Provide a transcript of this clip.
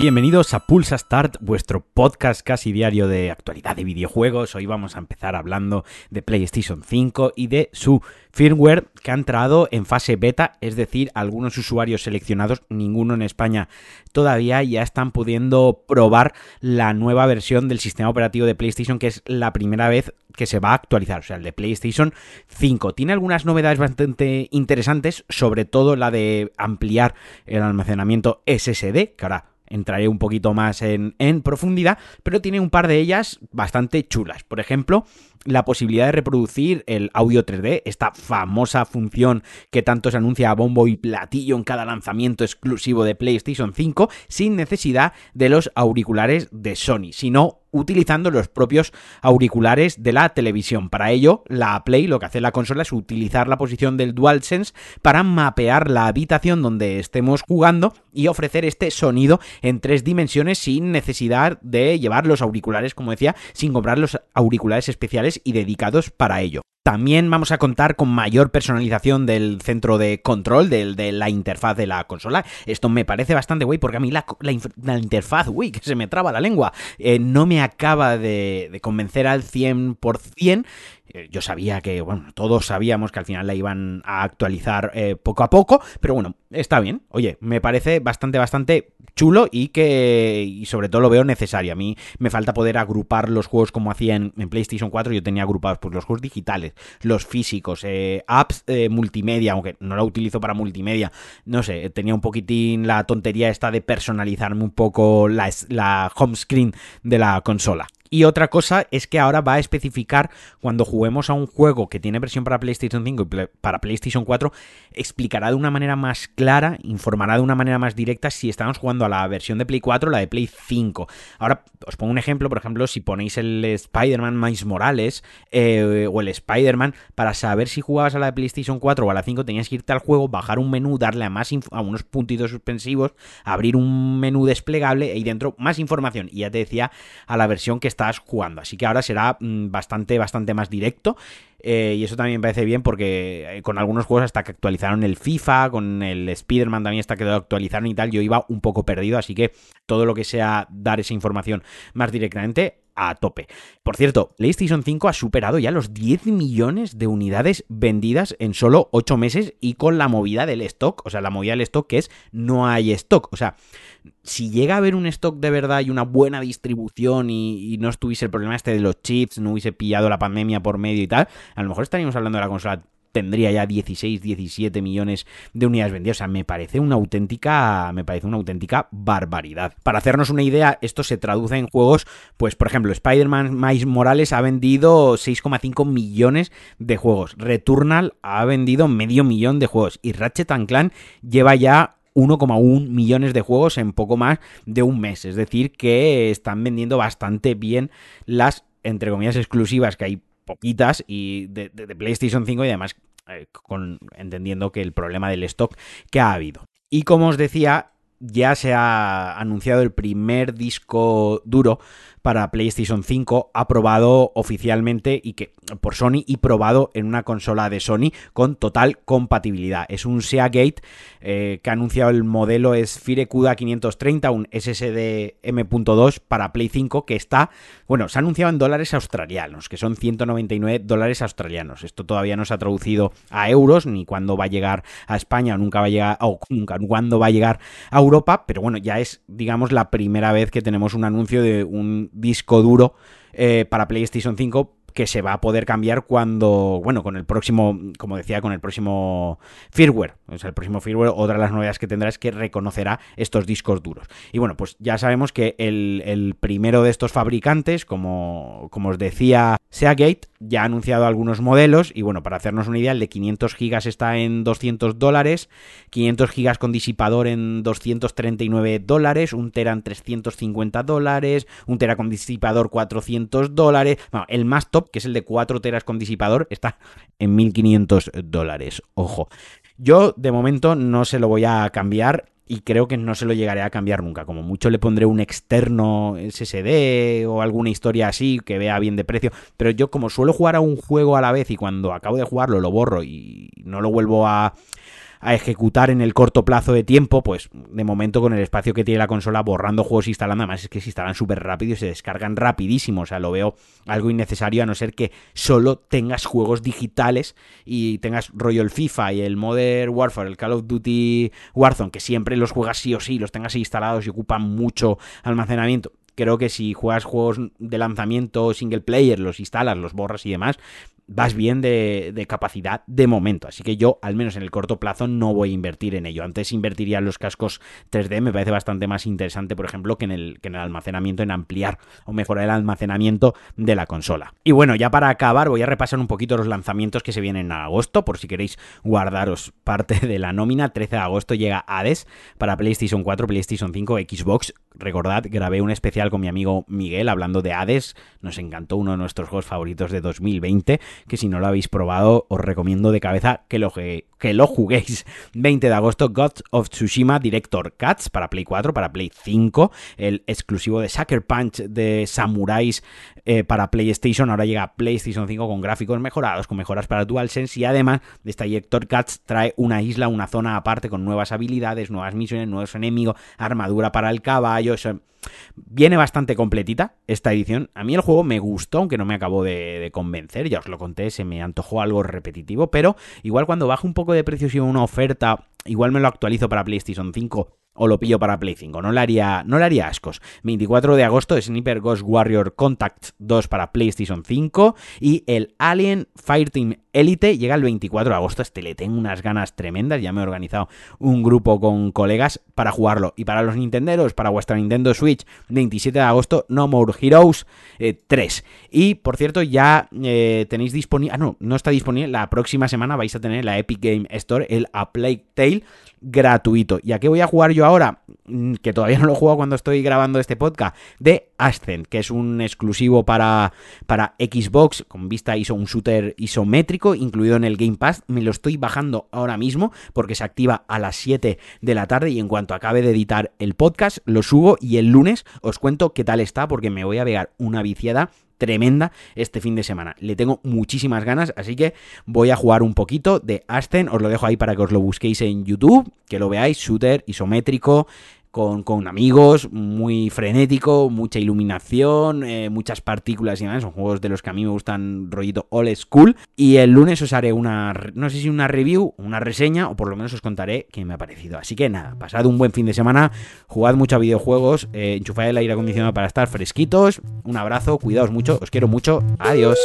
Bienvenidos a Pulsa Start, vuestro podcast casi diario de actualidad de videojuegos. Hoy vamos a empezar hablando de PlayStation 5 y de su firmware que ha entrado en fase beta, es decir, algunos usuarios seleccionados, ninguno en España todavía, ya están pudiendo probar la nueva versión del sistema operativo de PlayStation, que es la primera vez que se va a actualizar, o sea, el de PlayStation 5. Tiene algunas novedades bastante interesantes, sobre todo la de ampliar el almacenamiento SSD, que ahora entraré un poquito más en, profundidad, pero tiene un par de ellas bastante chulas. Por ejemplo, la posibilidad de reproducir el audio 3D, esta famosa función que tanto se anuncia a bombo y platillo en cada lanzamiento exclusivo de PlayStation 5, sin necesidad de los auriculares de Sony, sino utilizando los propios auriculares de la televisión. Para ello, la Play lo que hace la consola es utilizar la posición del DualSense para mapear la habitación donde estemos jugando y ofrecer este sonido en tres dimensiones sin necesidad de llevar los auriculares, como decía, sin comprar los auriculares especiales y dedicados para ello. También vamos a contar con mayor personalización del centro de control, de, de la interfaz de la consola. Esto me parece bastante guay porque a mí la, la, interfaz, uy, que se me traba la lengua, eh, no me acaba de, de convencer al 100%. Eh, yo sabía que, bueno, todos sabíamos que al final la iban a actualizar eh, poco a poco, pero bueno, está bien. Oye, me parece bastante, bastante chulo y que, y sobre todo lo veo necesario. A mí me falta poder agrupar los juegos como hacía en, PlayStation 4. Yo tenía agrupados pues, los juegos digitales, los físicos, eh, apps eh, multimedia, aunque no la utilizo para multimedia. No sé, tenía un poquitín la tontería esta de personalizarme un poco la, la home screen de la consola. Y otra cosa es que ahora va a especificar cuando juguemos a un juego que tiene versión para PlayStation 5 y para PlayStation 4, explicará de una manera más clara, informará de una manera más directa si estamos jugando a la versión de Play 4 o la de Play 5. Ahora os pongo un ejemplo, por ejemplo, si ponéis el Spider-Man Miles Morales eh, o el Spider-Man, para saber si jugabas a la de PlayStation 4 o a la 5 tenías que irte al juego, bajar un menú, darle a, más a unos puntitos suspensivos, abrir un menú desplegable y dentro más información. Y ya te decía a la versión que está estás jugando. Así que ahora será mmm, bastante, bastante más directo. Eh, y eso también me parece bien porque eh, con algunos juegos hasta que actualizaron el FIFA, con el Spider-Man también hasta que lo actualizaron y tal, yo iba un poco perdido. Así que todo lo que sea dar esa información más directamente a tope. Por cierto, PlayStation 5 ha superado ya los 10 millones de unidades vendidas en solo 8 meses y con la movida del stock, o sea, la movida del stock que es no hay stock, o sea, si llega a haber un stock de verdad y una buena distribución y, y, no estuviese el problema este de los chips, no hubiese pillado la pandemia por medio y tal, a lo mejor estaríamos hablando de la consola tendría ya 16, 17 millones de unidades vendidas. O sea, me parece una auténtica, me parece una auténtica barbaridad. Para hacernos una idea, esto se traduce en juegos, pues por ejemplo, Spider-Man Miles Morales ha vendido 6,5 millones de juegos. Returnal ha vendido medio millón de juegos. Y Ratchet Clank lleva ya 1,1 millones de juegos en poco más de un mes. Es decir, que están vendiendo bastante bien las, entre comillas, exclusivas que hay poquitas y de, PlayStation 5 y además eh, con, entendiendo que el problema del stock que ha habido. Y como os decía, ya se ha anunciado el primer disco duro para PlayStation 5 aprobado oficialmente y que por Sony y probado en una consola de Sony con total compatibilidad. Es un Seagate eh, que ha anunciado el modelo es Fire CUDA 530, un SSD M.2 para Play 5 que está, bueno, se ha anunciado en dólares australianos, que son 199 dólares australianos. Esto todavía no se ha traducido a euros, ni cuándo va a llegar a España, o nunca va a llegar, o nunca, cuándo va a llegar a Europa, pero bueno, ya es, digamos, la primera vez que tenemos un anuncio de un disco duro eh, para PlayStation 5 que se va a poder cambiar cuando, bueno, con el próximo, como decía, con el próximo firmware. O sea, el próximo firmware, otra de las novedades que tendrá es que reconocerá estos discos duros. Y bueno, pues ya sabemos que el, el primero de estos fabricantes, como, como os decía, Seagate, ya ha anunciado algunos modelos. Y bueno, para hacernos una idea, el de 500 gigas está en 200 dólares, 500 gigas con disipador en 239 dólares, un tera en 350 dólares, un tera con disipador 400 dólares. Bueno, el más top que es el de 4 teras con disipador, está en 1500 dólares. Ojo. Yo de momento no se lo voy a cambiar y creo que no se lo llegaré a cambiar nunca. Como mucho le pondré un externo SSD o alguna historia así que vea bien de precio. Pero yo como suelo jugar a un juego a la vez y cuando acabo de jugarlo lo borro y no lo vuelvo a a ejecutar en el corto plazo de tiempo, pues de momento con el espacio que tiene la consola borrando juegos e instalando, además es que se instalan súper rápido y se descargan rapidísimo, o sea, lo veo algo innecesario a no ser que solo tengas juegos digitales y tengas rollo el FIFA y el Modern Warfare, el Call of Duty Warzone, que siempre los juegas sí o sí, los tengas instalados y ocupan mucho almacenamiento. Creo que si juegas juegos de lanzamiento single player, los instalas, los borras y demás, vas bien de, capacidad de momento. Así que yo, al menos en el corto plazo, no voy a invertir en ello. Antes invertiría en los cascos 3D, me parece bastante más interesante, por ejemplo, que en el, que en el almacenamiento, en ampliar o mejorar el almacenamiento de la consola. Y bueno, ya para acabar, voy a repasar un poquito los lanzamientos que se vienen en agosto, por si queréis guardaros parte de la nómina. 13 de agosto llega Hades para PlayStation 4, PlayStation 5, Xbox. Recordad, grabé un especial con mi amigo Miguel hablando de Hades. Nos encantó uno de nuestros juegos favoritos de 2020 que si no lo habéis probado os recomiendo de cabeza que lo, que lo juguéis. 20 de agosto, Gods of Tsushima Director Cuts para Play 4, para Play 5, el exclusivo de Sucker Punch de Samuráis eh, para PlayStation, ahora llega a PlayStation 5 con gráficos mejorados, con mejoras para DualSense y además de esta Director Cuts trae una isla, una zona aparte con nuevas habilidades, nuevas misiones, nuevos enemigos, armadura para el caballo, Viene bastante completita esta edición. A mí el juego me gustó, aunque no me acabó de, convencer. Ya os lo conté, se me antojó algo repetitivo. Pero igual cuando baja un poco de precio si una oferta, igual me lo actualizo para PlayStation 5 o lo pillo para Play 5. No le haría, no le haría ascos. 24 de agosto, Sniper Ghost Warrior Contact 2 para PlayStation 5 y el Alien Fireteam Elite llega el 24 de agosto. Este le tengo unas ganas tremendas. Ya me he organizado un grupo con colegas para jugarlo. Y para los Nintenderos, para vuestra Nintendo Switch, 27 de agosto, No More Heroes 3. Eh, y por cierto, ya eh, tenéis disponible. Ah, no, no está disponible. La próxima semana vais a tener la Epic Game Store, el A Plague Tale gratuito. ¿Y a qué voy a jugar yo ahora? Mm, que todavía no lo he jugado cuando estoy grabando este podcast. De Ascent, que es un exclusivo para, para Xbox con vista ISO, un shooter isométrico incluido en el Game Pass. Me lo estoy bajando ahora mismo porque se activa a las 7 de la tarde y en cuanto acabe de editar el podcast lo subo y el lunes os cuento qué tal está porque me voy a pegar una viciada tremenda este fin de semana. Le tengo muchísimas ganas, así que voy a jugar un poquito de Ascen. Os lo dejo ahí para que os lo busquéis en YouTube, que lo veáis, shooter isométrico con, amigos, muy frenético, mucha iluminación, eh, muchas partículas y demás. Son juegos de los que a mí me gustan rollito old school. Y el lunes os haré una, no sé si una review, una reseña, o por lo menos os contaré qué me ha parecido. Así que nada, pasad un buen fin de semana, jugad mucho a videojuegos, eh, enchufad el aire acondicionado para estar fresquitos. Un abrazo, cuidaos mucho, os quiero mucho, adiós.